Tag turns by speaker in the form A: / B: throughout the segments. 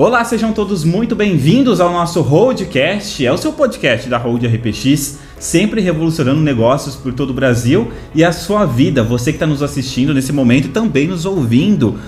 A: Olá, sejam todos muito bem-vindos ao nosso Roadcast. É o seu podcast da Road RPX, sempre revolucionando negócios por todo o Brasil e a sua vida. Você que está nos assistindo nesse momento e também nos ouvindo,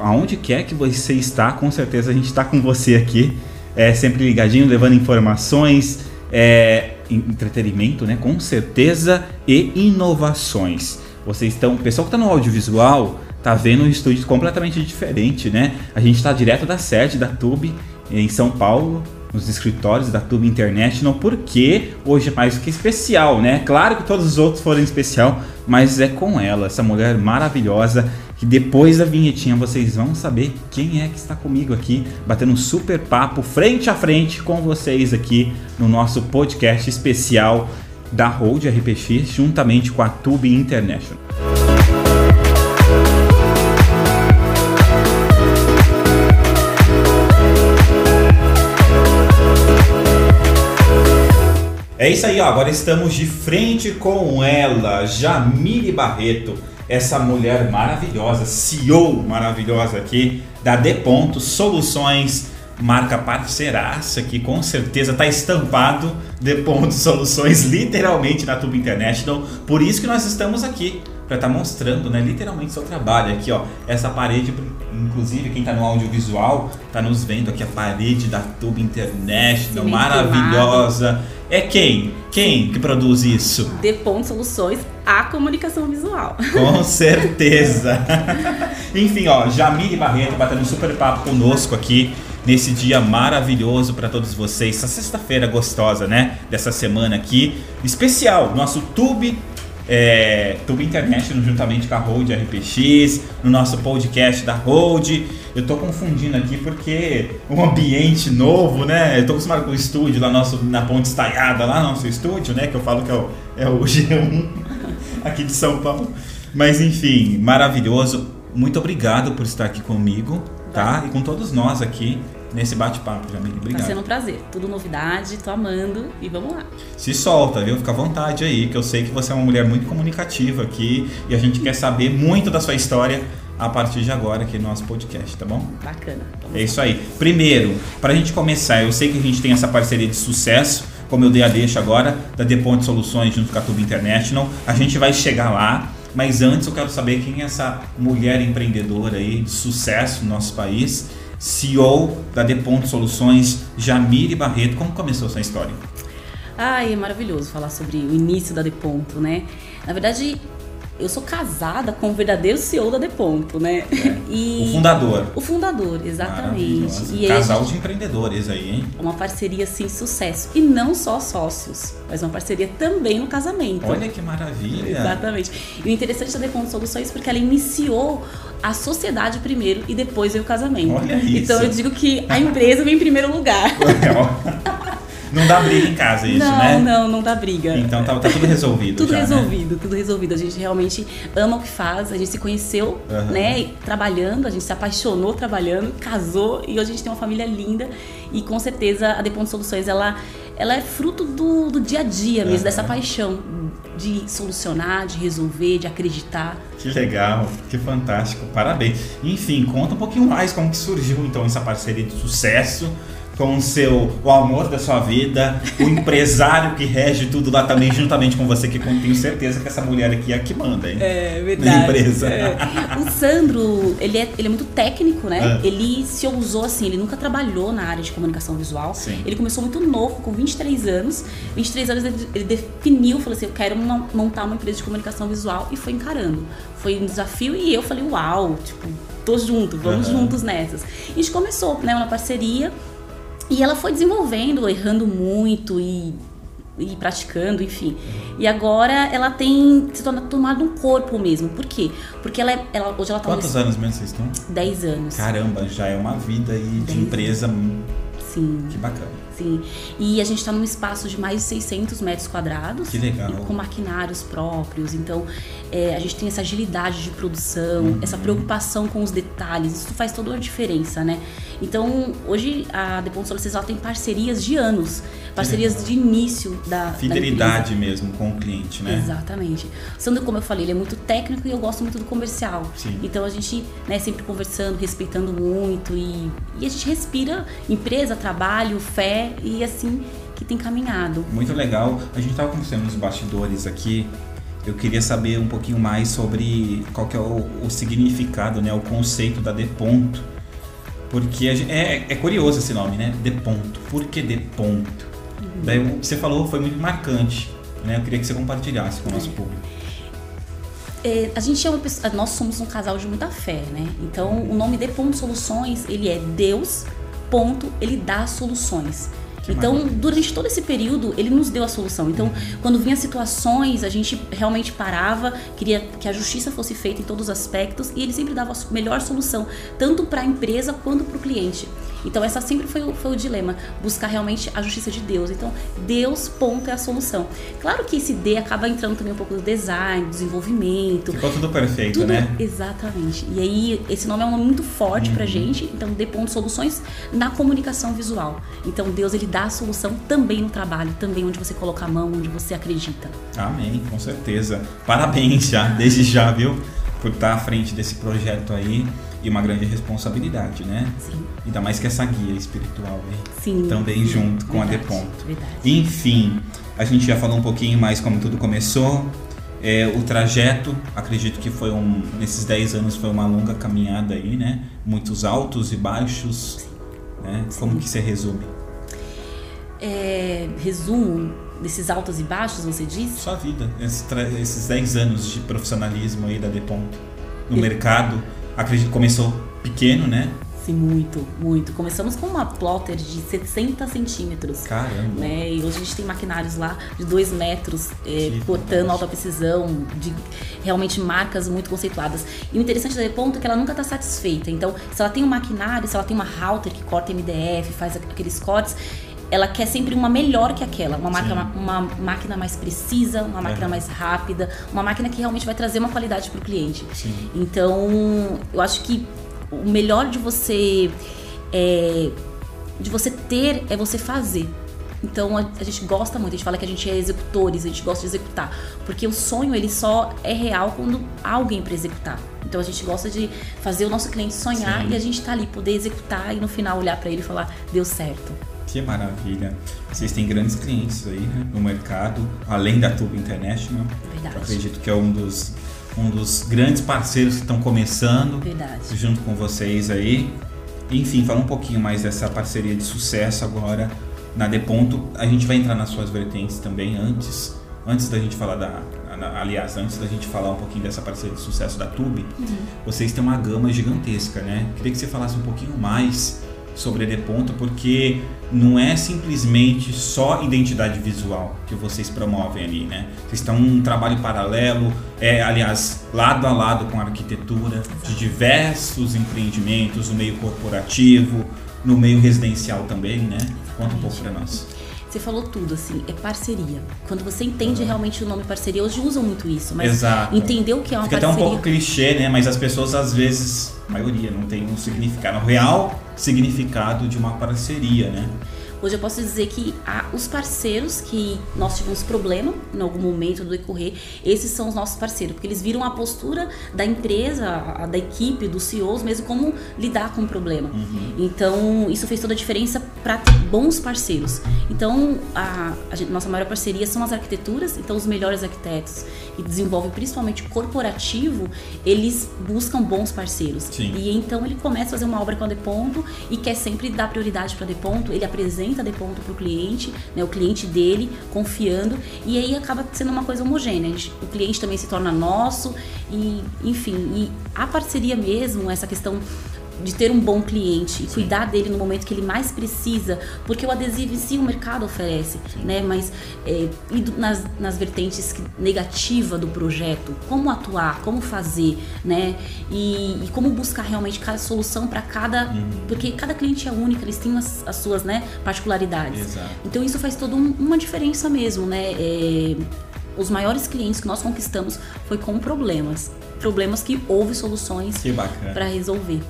A: aonde quer que você está, com certeza a gente está com você aqui, é sempre ligadinho, levando informações, é, entretenimento, né? Com certeza e inovações. Vocês estão, o pessoal que está no audiovisual tá vendo um estúdio completamente diferente, né? A gente está direto da sede da Tube em São Paulo, nos escritórios da Tube International, porque hoje é mais que especial, né? Claro que todos os outros foram especial, mas é com ela, essa mulher maravilhosa, que depois da vinhetinha vocês vão saber quem é que está comigo aqui, batendo um super papo frente a frente com vocês aqui no nosso podcast especial da Road RPX, juntamente com a Tube International. É isso aí, ó. agora estamos de frente com ela, Jamile Barreto, essa mulher maravilhosa, CEO maravilhosa aqui da D Ponto Soluções, marca parceiraça que com certeza está estampado D Ponto Soluções literalmente na Tube International. Por isso que nós estamos aqui para estar tá mostrando, né, literalmente seu trabalho aqui, ó. Essa parede, inclusive quem está no audiovisual está nos vendo aqui a parede da Tube International, maravilhosa. É quem? Quem que produz isso?
B: Depont Soluções, a comunicação visual.
A: Com certeza. Enfim, ó, Jamile Barreto batendo um super papo conosco aqui nesse dia maravilhoso para todos vocês. Essa sexta-feira gostosa, né? Dessa semana aqui, especial, nosso Tube é, Tube International juntamente com a Road RPX, no nosso podcast da Road. Eu tô confundindo aqui porque um ambiente novo, né? Eu tô acostumado com o estúdio lá nosso, na Ponte Estaiada, lá nosso estúdio, né? Que eu falo que é o, é o G1 aqui de São Paulo. Mas enfim, maravilhoso. Muito obrigado por estar aqui comigo, tá? E com todos nós aqui nesse bate-papo, Jamile. Obrigado.
B: Tá sendo um prazer. Tudo novidade, tô amando e vamos lá.
A: Se solta, viu? Fica à vontade aí, que eu sei que você é uma mulher muito comunicativa aqui e a gente quer saber muito da sua história a partir de agora aqui no nosso podcast, tá bom?
B: Bacana.
A: É isso aí. Primeiro, para a gente começar, eu sei que a gente tem essa parceria de sucesso, como eu dei a deixa agora, da Deponte Soluções junto com a Tube International. A gente vai chegar lá. Mas antes eu quero saber quem é essa mulher empreendedora aí de sucesso no nosso país CEO da Deponto Soluções, Jamile Barreto. Como começou essa história?
B: Ai, é maravilhoso falar sobre o início da Deponto, né? Na verdade, eu sou casada com o verdadeiro CEO da Deponto, né?
A: É. E o fundador.
B: O fundador, exatamente.
A: E Casal gente, de empreendedores aí, hein?
B: Uma parceria sem sucesso. E não só sócios, mas uma parceria também no casamento.
A: Olha que maravilha!
B: Exatamente. E o interessante da Deponto Soluções é porque ela iniciou a sociedade primeiro e depois veio o casamento.
A: Olha isso.
B: Então eu digo que a empresa vem em primeiro lugar.
A: Não dá briga em casa isso,
B: não,
A: né?
B: Não, não, não dá briga.
A: Então tá, tá tudo resolvido.
B: tudo
A: já, né?
B: resolvido,
A: né?
B: tudo resolvido. A gente realmente ama o que faz, a gente se conheceu, uhum. né, trabalhando, a gente se apaixonou trabalhando, casou e hoje a gente tem uma família linda e com certeza a Deponto Soluções ela, ela é fruto do, do dia a dia mesmo, uhum. dessa paixão de solucionar, de resolver, de acreditar.
A: Que legal, que fantástico, parabéns. Enfim, conta um pouquinho mais como que surgiu então essa parceria de sucesso com o seu o amor da sua vida, o empresário que rege tudo lá também, juntamente com você, que tenho certeza que essa mulher aqui é a que manda, hein?
B: É verdade.
A: Na empresa.
B: É. O Sandro, ele é, ele é muito técnico, né? É. Ele se ousou assim, ele nunca trabalhou na área de comunicação visual.
A: Sim.
B: Ele começou muito novo, com 23 anos. 23 anos ele, definiu, falou assim: eu quero montar uma empresa de comunicação visual e foi encarando. Foi um desafio e eu falei: uau, tipo, tô junto, vamos uhum. juntos nessas. E a gente começou, né, uma parceria e ela foi desenvolvendo, errando muito e, e praticando, enfim. E agora ela tem se tornado tomado um corpo mesmo. Por quê? Porque ela, é, ela hoje ela tá
A: Quantos anos mesmo vocês estão?
B: 10 anos.
A: Caramba, já é uma vida aí de empresa
B: Sim.
A: Que bacana.
B: Sim. E a gente está num espaço de mais de 600 metros quadrados.
A: Que legal.
B: Com maquinários próprios. Então, é, a gente tem essa agilidade de produção, uhum. essa preocupação com os detalhes. Isso faz toda a diferença, né? Então, hoje a Depont Solicesal tem parcerias de anos. Parcerias de início da
A: Fidelidade
B: da
A: mesmo com o cliente, né?
B: Exatamente. Sandro, como eu falei, ele é muito técnico e eu gosto muito do comercial.
A: Sim.
B: Então, a gente né, sempre conversando, respeitando muito e, e a gente respira empresa, trabalho, fé e assim que tem caminhado.
A: Muito legal. A gente estava conversando nos bastidores aqui. Eu queria saber um pouquinho mais sobre qual que é o, o significado, né, o conceito da de ponto. Porque gente, é, é curioso esse nome, né? De ponto. Por que de ponto? Uhum. Daí você falou foi muito marcante, né? Eu queria que você compartilhasse com o nosso é. público.
B: É, a gente é uma pessoa, nós somos um casal de muita fé, né? Então o nome de Ponto Soluções ele é Deus ponto ele dá soluções. Que então, maravilha. durante todo esse período, ele nos deu a solução. Então, quando vinha situações, a gente realmente parava, queria que a justiça fosse feita em todos os aspectos e ele sempre dava a melhor solução, tanto para a empresa quanto para o cliente. Então, essa sempre foi o, foi o dilema, buscar realmente a justiça de Deus. Então, Deus, ponto, é a solução. Claro que esse D acaba entrando também um pouco do design, desenvolvimento.
A: Ficou tudo perfeito,
B: tudo,
A: né?
B: Exatamente. E aí, esse nome é um nome muito forte uhum. pra gente. Então, D ponto soluções na comunicação visual. Então, Deus, ele dá a solução também no trabalho, também onde você coloca a mão, onde você acredita.
A: Amém, com certeza. Parabéns já, desde já, viu? Por estar à frente desse projeto aí e uma grande responsabilidade, né?
B: Sim.
A: Ainda mais que essa guia espiritual aí.
B: Sim.
A: Também junto com
B: verdade,
A: a Deponto.
B: Verdade.
A: Enfim, a gente já falou um pouquinho mais como tudo começou. É, o trajeto, acredito que foi um. Nesses 10 anos foi uma longa caminhada aí, né? Muitos altos e baixos. Né? Como que você resume?
B: É, resumo desses altos e baixos, você disse?
A: Sua vida, esses 10 anos de profissionalismo aí da Deponto no mercado acredito que começou pequeno, né?
B: Sim, muito, muito. Começamos com uma plotter de 60 centímetros.
A: Caramba!
B: Né? E hoje a gente tem maquinários lá de 2 metros, é, portando alta precisão, de realmente marcas muito conceituadas. E o interessante da ponto é que ela nunca está satisfeita. Então, se ela tem um maquinário, se ela tem uma router que corta MDF, faz aqueles cortes, ela quer sempre uma melhor que aquela, uma, marca, uma, uma, máquina mais precisa, uma máquina é. mais rápida, uma máquina que realmente vai trazer uma qualidade para o cliente.
A: Sim.
B: Então, eu acho que o melhor de você é, de você ter é você fazer. Então a, a, gente gosta muito, a gente fala que a gente é executores, a gente gosta de executar, porque o sonho ele só é real quando há alguém para executar. Então a gente gosta de fazer o nosso cliente sonhar Sim. e a gente tá ali poder executar e no final olhar para ele e falar deu certo.
A: Que maravilha. Vocês têm grandes clientes aí né, no mercado, além da Tube International.
B: Verdade.
A: Eu acredito que é um dos, um dos grandes parceiros que estão começando
B: Verdade.
A: junto com vocês aí. Enfim, fala um pouquinho mais dessa parceria de sucesso agora na Deponto. A gente vai entrar nas suas vertentes também antes, antes da gente falar da, aliás, antes da gente falar um pouquinho dessa parceria de sucesso da Tube, uhum. vocês têm uma gama gigantesca, né? Queria que você falasse um pouquinho mais sobre a Deponto, porque não é simplesmente só identidade visual que vocês promovem ali, né? Vocês estão um trabalho paralelo, é, aliás, lado a lado com a arquitetura de diversos empreendimentos, no meio corporativo, no meio residencial também, né? Conta um pouco para nós.
B: Você falou tudo, assim, é parceria. Quando você entende uhum. realmente o nome parceria, hoje usam muito isso, mas
A: Exato.
B: entender o que é uma
A: Fica
B: parceria.
A: até um pouco clichê, né? Mas as pessoas, às vezes, a maioria, não tem um significado, um real significado de uma parceria, né?
B: Hoje eu posso dizer que os parceiros que nós tivemos problema em algum momento do decorrer, esses são os nossos parceiros, porque eles viram a postura da empresa, da equipe, dos CEOs, mesmo como lidar com o problema.
A: Uhum.
B: Então, isso fez toda a diferença para ter bons parceiros. Então, a, a gente, nossa maior parceria são as arquiteturas, então os melhores arquitetos que desenvolvem principalmente corporativo, eles buscam bons parceiros.
A: Sim.
B: E então ele começa a fazer uma obra com a Deponto e quer sempre dar prioridade para a Deponto, ele apresenta apresenta de ponto para o cliente, né, o cliente dele, confiando, e aí acaba sendo uma coisa homogênea. Gente, o cliente também se torna nosso, e enfim, e a parceria mesmo, essa questão de ter um bom cliente e cuidar dele no momento que ele mais precisa, porque o adesivo em si o mercado oferece, né? Mas é, indo nas, nas vertentes negativa do projeto, como atuar, como fazer, né? E, e como buscar realmente cada solução para cada, uhum. porque cada cliente é único, eles têm as, as suas, né, particularidades.
A: Exato.
B: Então isso faz toda um, uma diferença mesmo, né? É, os maiores clientes que nós conquistamos foi com problemas, problemas que houve soluções para resolver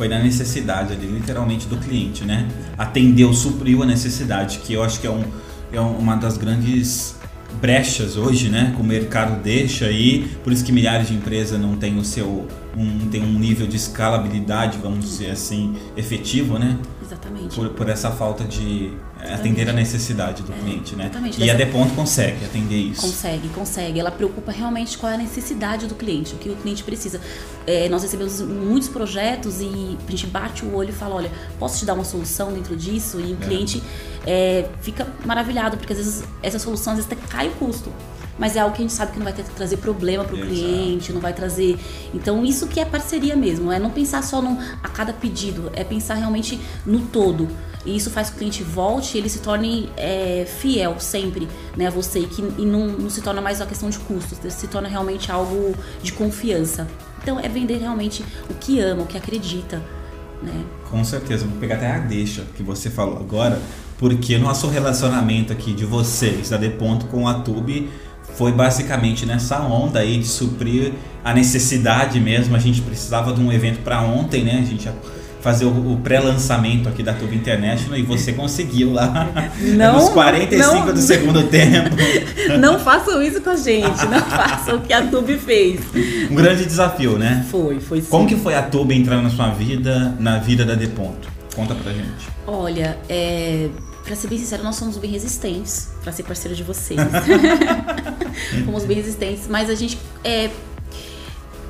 A: foi na necessidade ali, literalmente, do cliente, né? Atendeu, supriu a necessidade, que eu acho que é, um, é uma das grandes brechas hoje, né? Que o mercado deixa aí, por isso que milhares de empresas não têm o seu um, tem um nível de escalabilidade, vamos dizer assim, efetivo, né?
B: Exatamente.
A: Por, por essa falta de. Atender a necessidade do é, cliente, né?
B: Exatamente.
A: E Dessa... a Deponto consegue atender isso.
B: Consegue, consegue. Ela preocupa realmente qual é a necessidade do cliente, o que o cliente precisa. É, nós recebemos muitos projetos e a gente bate o olho e fala, olha, posso te dar uma solução dentro disso? E o é. cliente é, fica maravilhado, porque às vezes essa solução às vezes até cai o custo mas é algo que a gente sabe que não vai ter, trazer problema para o cliente, não vai trazer. Então, isso que é parceria mesmo, é não pensar só no, a cada pedido, é pensar realmente no todo. E isso faz que o cliente volte e ele se torne é, fiel sempre né, a você que, e não, não se torna mais uma questão de custos, se torna realmente algo de confiança. Então, é vender realmente o que ama, o que acredita. Né?
A: Com certeza, vou pegar até a deixa que você falou agora, porque nosso relacionamento aqui de vocês, da Deponto com a Tube, foi basicamente nessa onda aí de suprir a necessidade mesmo. A gente precisava de um evento para ontem, né? A gente fazer o, pré-lançamento aqui da Tube International e você conseguiu lá não, nos 45 não, do segundo tempo.
B: Não façam isso com a gente, não façam o que a Tube fez.
A: Um grande desafio, né?
B: Foi, foi sim.
A: Como que foi a Tube entrando na sua vida, na vida da Deponto? Conta pra gente.
B: Olha, é Pra ser bem sincero, nós somos bem resistentes para ser parceiro de vocês. Fomos bem resistentes, mas a gente é,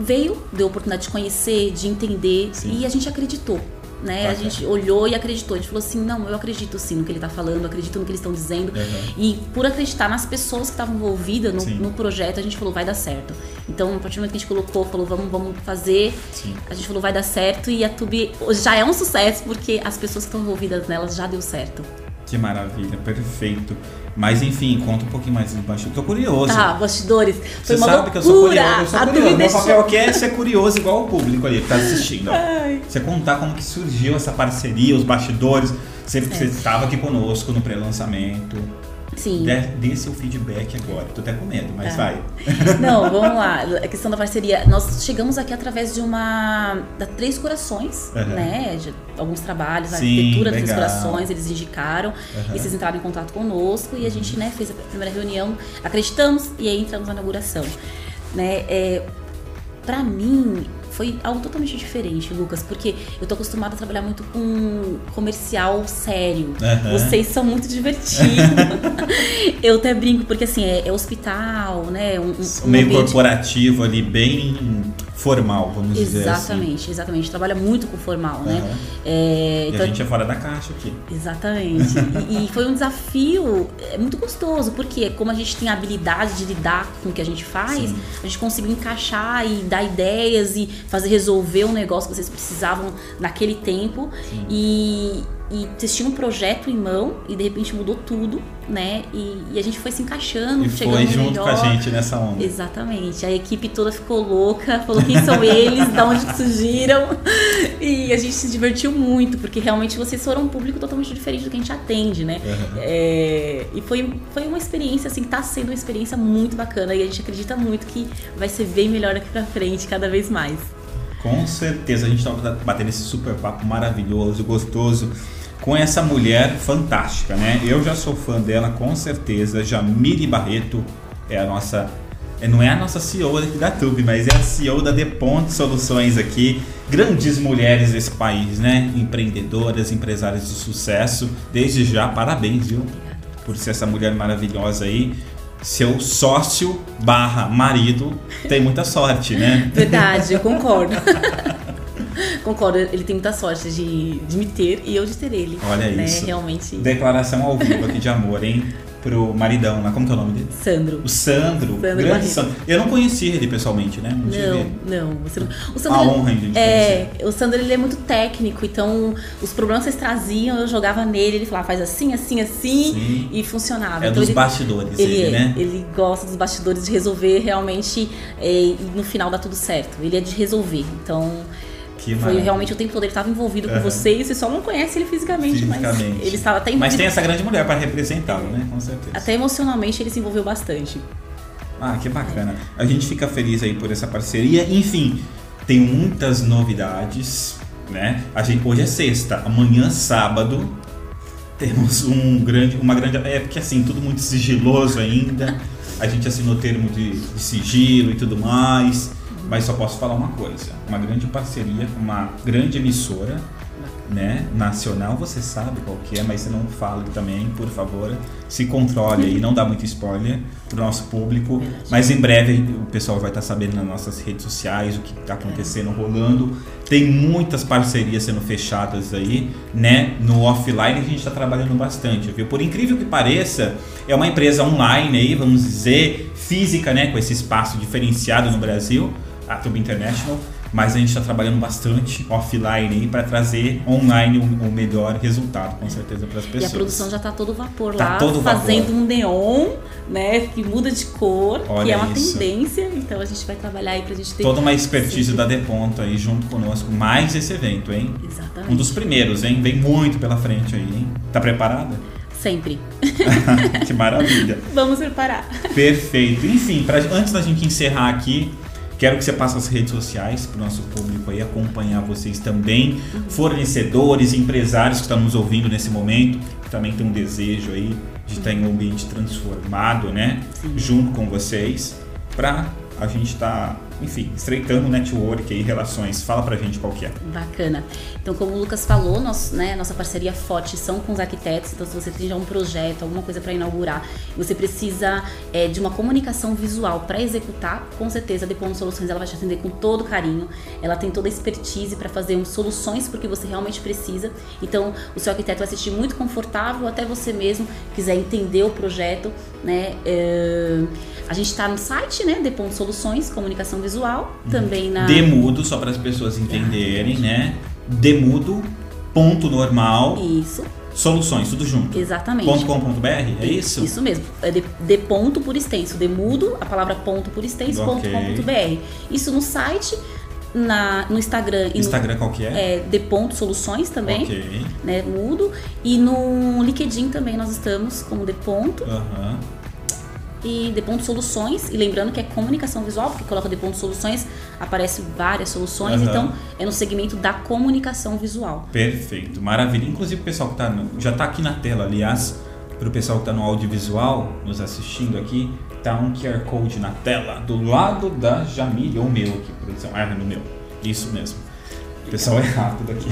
B: veio, deu a oportunidade de conhecer, de entender sim. e a gente acreditou. Né? A gente olhou e acreditou. A gente falou assim: não, eu acredito sim no que ele está falando, acredito no que eles estão dizendo. Uhum. E por acreditar nas pessoas que estavam envolvidas no, no, projeto, a gente falou: vai dar certo. Então, a partir do momento que a gente colocou, falou: vamos, vamos fazer, sim. a gente falou: vai dar certo. E a Tube já é um sucesso porque as pessoas que estão envolvidas nelas já deu certo.
A: Que maravilha, perfeito. Mas enfim, conta um pouquinho mais do bastidor. Tô curioso.
B: Tá, bastidores.
A: Você sabe loucura. que eu sou curioso. Eu sou curioso. Meu papel aqui é ser curioso igual o público ali que tá assistindo. Você contar como que surgiu essa parceria, os bastidores. Você é. estava aqui conosco no pré-lançamento.
B: Sim.
A: Dê, dê seu feedback agora. Tô até com medo, mas tá. vai.
B: Não, vamos lá. A questão da parceria. Nós chegamos aqui através de uma. da Três Corações, uhum. né? De alguns trabalhos, a arquitetura das Três Corações, eles indicaram. Uhum. E vocês entraram em contato conosco e a gente, né, fez a primeira reunião, acreditamos e aí entramos na inauguração. Né? É, para mim, foi algo totalmente diferente, Lucas, porque eu tô acostumada a trabalhar muito com comercial sério. Uhum. Vocês são muito divertidos. eu até brinco, porque assim, é, é hospital, né? Um,
A: um meio ambiente... corporativo ali, bem formal, vamos
B: exatamente,
A: dizer assim.
B: Exatamente, exatamente. Trabalha muito com formal, uhum. né?
A: É, então, e a gente é fora da caixa aqui.
B: Exatamente. e, e, foi um desafio é muito gostoso, porque como a gente tem a habilidade de lidar com o que a gente faz, Sim. a gente conseguiu encaixar e dar ideias e fazer resolver um negócio que vocês precisavam naquele tempo. Sim. E e vocês tinham um projeto em mão e de repente mudou tudo, né? E, e a gente foi se encaixando,
A: e
B: chegando
A: foi junto melhor. com a gente nessa onda.
B: Exatamente. A equipe toda ficou louca, falou quem são eles, de onde surgiram. E a gente se divertiu muito, porque realmente vocês foram um público totalmente diferente do que a gente atende, né? Uhum. É, e foi, foi uma experiência, assim, tá sendo uma experiência muito bacana e a gente acredita muito que vai ser bem melhor daqui pra frente, cada vez mais.
A: Com certeza, a gente tá batendo esse super papo maravilhoso, gostoso com essa mulher fantástica, né? Eu já sou fã dela, com certeza. Jamile Barreto é a nossa. É, não é a nossa CEO aqui da Tube, mas é a CEO da Deponte Soluções aqui. Grandes mulheres desse país, né? Empreendedoras, empresárias de sucesso. Desde já, parabéns, viu? Por ser essa mulher maravilhosa aí seu sócio barra marido tem muita sorte, né?
B: Verdade, eu concordo. Concordo, ele tem muita sorte de, de me ter e eu de ter ele.
A: Olha
B: né?
A: isso.
B: Realmente.
A: Declaração ao vivo aqui de amor, hein? pro maridão lá, como que é o nome dele?
B: Sandro.
A: O Sandro,
B: Sandro
A: grande. Sandro. Eu não conhecia ele pessoalmente, né?
B: Não, não. Você não. O Sandro,
A: a honra de
B: é, o Sandro ele é muito técnico, então os problemas que vocês traziam, eu jogava nele, ele falava, faz assim, assim, assim,
A: Sim.
B: e funcionava.
A: É
B: então
A: dos
B: ele,
A: bastidores
B: ele,
A: ele,
B: é,
A: né?
B: ele gosta dos bastidores de resolver realmente é, e no final dá tudo certo. Ele é de resolver. Então,
A: Que
B: foi
A: maravilha.
B: realmente o tempo todo ele estava envolvido com
A: Aham.
B: vocês, você só não conhece ele fisicamente, mas
A: Fisicamente.
B: ele estava até envolvido.
A: Mas tem essa grande mulher para representá-lo, né? Com certeza.
B: Até emocionalmente ele se envolveu bastante.
A: Ah, que bacana. A gente fica feliz aí por essa parceria. Enfim, tem muitas novidades, né? A gente, hoje é sexta, amanhã sábado temos um grande, uma grande, é porque assim tudo muito sigiloso ainda. A gente assinou termo de, de sigilo e tudo mais, mas só posso falar uma coisa: uma grande parceria com uma grande emissora né, nacional, você sabe qual que é, mas você não fale também, por favor. Se controle aí, não dá muito spoiler pro nosso público.
B: Verdade.
A: Mas em breve o pessoal vai estar sabendo nas nossas redes sociais o que está acontecendo, rolando. Tem muitas parcerias sendo fechadas aí, né? No offline a gente está trabalhando bastante, viu? Por incrível que pareça, é uma empresa online aí, vamos dizer, física, né? Com esse espaço diferenciado no Brasil, a Tube International mas a gente está trabalhando bastante offline aí para trazer online o, o melhor resultado, com certeza, para as
B: E
A: pessoas.
B: a produção já tá todo vapor
A: Tá
B: lá,
A: todo vapor.
B: fazendo um neon, né? Que muda de cor, que
A: Olha
B: é uma
A: isso.
B: tendência. Então a gente vai trabalhar aí pra gente ter.
A: Toda uma expertise da Deponto aí junto conosco, mais esse evento, hein?
B: Exatamente.
A: Um dos primeiros, hein? Vem muito pela frente aí, hein? Tá preparada?
B: Sempre.
A: que maravilha.
B: Vamos preparar.
A: Perfeito. Enfim, pra, antes da gente encerrar aqui, quero que você passe as redes sociais para o nosso público aí acompanhar vocês também, fornecedores, empresários que estão nos ouvindo nesse momento, que também tem um desejo aí de estar em um ambiente transformado, né?
B: Sim.
A: Junto com vocês, para a gente estar, enfim, estreitando o network aí, relações. Fala pra gente qual que é.
B: Bacana. Então, como o Lucas falou, nós, né, nossa parceria forte são com os arquitetos. Então, se você tem já um projeto, alguma coisa para inaugurar, e você precisa é, de uma comunicação visual para executar, com certeza a Depon Soluções ela vai te atender com todo carinho. Ela tem toda a expertise para fazer um, soluções porque você realmente precisa. Então, o seu arquiteto vai se sentir muito confortável, até você mesmo quiser entender o projeto, né? É, a gente está no site, né? Depon Soluções, comunicação visual, também na
A: Demudo, só para as pessoas entenderem, né? Demudo, ponto normal,
B: Isso,
A: soluções, tudo junto.
B: exatamente.
A: Ponto .com.br, é isso?
B: Isso mesmo. É de, de ponto por extenso. Demudo, a palavra ponto por extenso, ponto
A: Ok.
B: com ponto br. Isso no site, na, no Instagram
A: Instagram qual que
B: no
A: é?
B: é, de ponto soluções também,
A: Ok.
B: né? Mudo. E no LinkedIn também nós estamos como de ponto
A: Aham.
B: E de ponto soluções. E lembrando que é comunicação visual, porque coloca de ponto soluções, aparece várias soluções.
A: Aham.
B: Então é no segmento da comunicação visual.
A: Perfeito, maravilha. Inclusive o pessoal que tá no- já está aqui na tela, aliás, para o pessoal que está no audiovisual nos assistindo aqui, tá um QR Code na tela do lado da Jamile, ou meu aqui, produção. Ah, no meu. Isso mesmo. O pessoal é rápido aqui.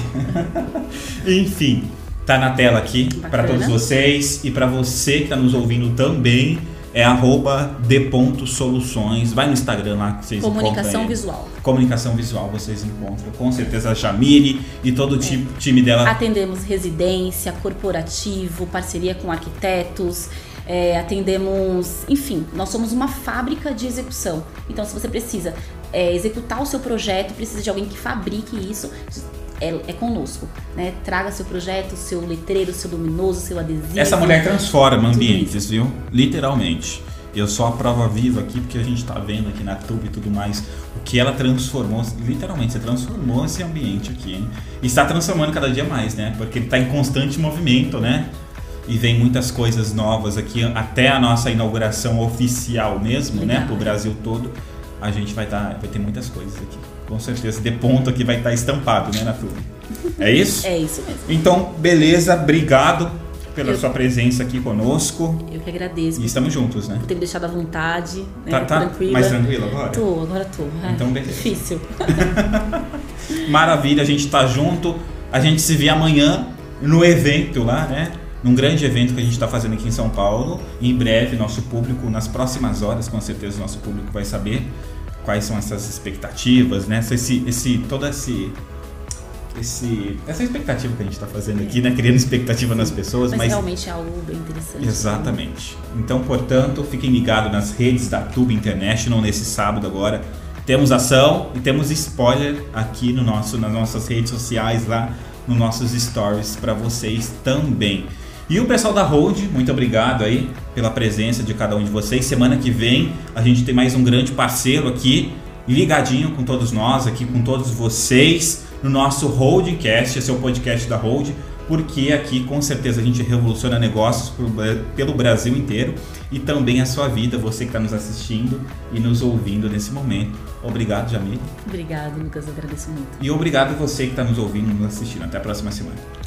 A: Enfim, tá na tela aqui para todos vocês e para você que está nos ouvindo também. É arroba de.soluções. Vai no Instagram lá que vocês encontram
B: Comunicação visual.
A: Comunicação visual vocês encontram com certeza a Jamile e todo o ti- time dela.
B: Atendemos residência, corporativo, parceria com arquitetos, é, atendemos, enfim, nós somos uma fábrica de execução. Então, se você precisa é, executar o seu projeto, precisa de alguém que fabrique isso, é, é conosco, né? Traga seu projeto, seu letreiro, seu luminoso, seu adesivo.
A: Essa mulher transforma ambientes, viu? Literalmente. Eu sou a prova viva aqui porque a gente tá vendo aqui na tube e tudo mais o que ela transformou, literalmente, você transformou esse ambiente aqui, hein? E está transformando cada dia mais, né? Porque ele tá em constante movimento, né? E vem muitas coisas novas aqui, até a nossa inauguração oficial mesmo, né?
B: Legal.
A: Pro Brasil todo. A gente vai, tá, vai ter muitas coisas aqui. Com certeza. De ponto aqui vai estar estampado, né, na tube. É isso?
B: É isso mesmo.
A: Então, beleza, obrigado pela
B: Eu-
A: sua presença aqui conosco.
B: Eu que agradeço
A: E estamos juntos, né?
B: por ter me deixado à vontade, né?
A: Tá, tá
B: tranquila.
A: mais tranquilo agora?
B: Tô, agora tô. É,
A: Então, beleza.
B: Difícil.
A: Maravilha, a gente tá junto. A gente se vê amanhã no evento lá, né? Num grande evento que a gente está fazendo aqui em São Paulo. Em breve, nosso público, nas próximas horas, com certeza, nosso público vai saber quais são essas expectativas, né? Esse, esse, todo esse, esse, essa expectativa que a gente está fazendo aqui, né? Criando expectativa nas pessoas,
B: Mas,
A: mas
B: realmente é algo bem interessante.
A: Exatamente. Então, portanto, fiquem ligados nas redes da Tube International nesse sábado agora. Temos ação e temos spoiler aqui no nosso, nas nossas redes sociais lá, nos nossos stories para vocês também. E o pessoal da Hold, muito obrigado aí pela presença de cada um de vocês. Semana que vem a gente tem mais um grande parceiro aqui, ligadinho com todos nós, aqui com todos vocês, no nosso Holdcast, esse é o podcast da Hold, porque aqui com certeza a gente revoluciona negócios pelo Brasil inteiro e também a sua vida, você que está nos assistindo e nos ouvindo nesse momento. Obrigado, Jamile.
B: Obrigado, Lucas, agradeço muito.
A: E obrigado você que está nos ouvindo e nos assistindo. Até a próxima semana.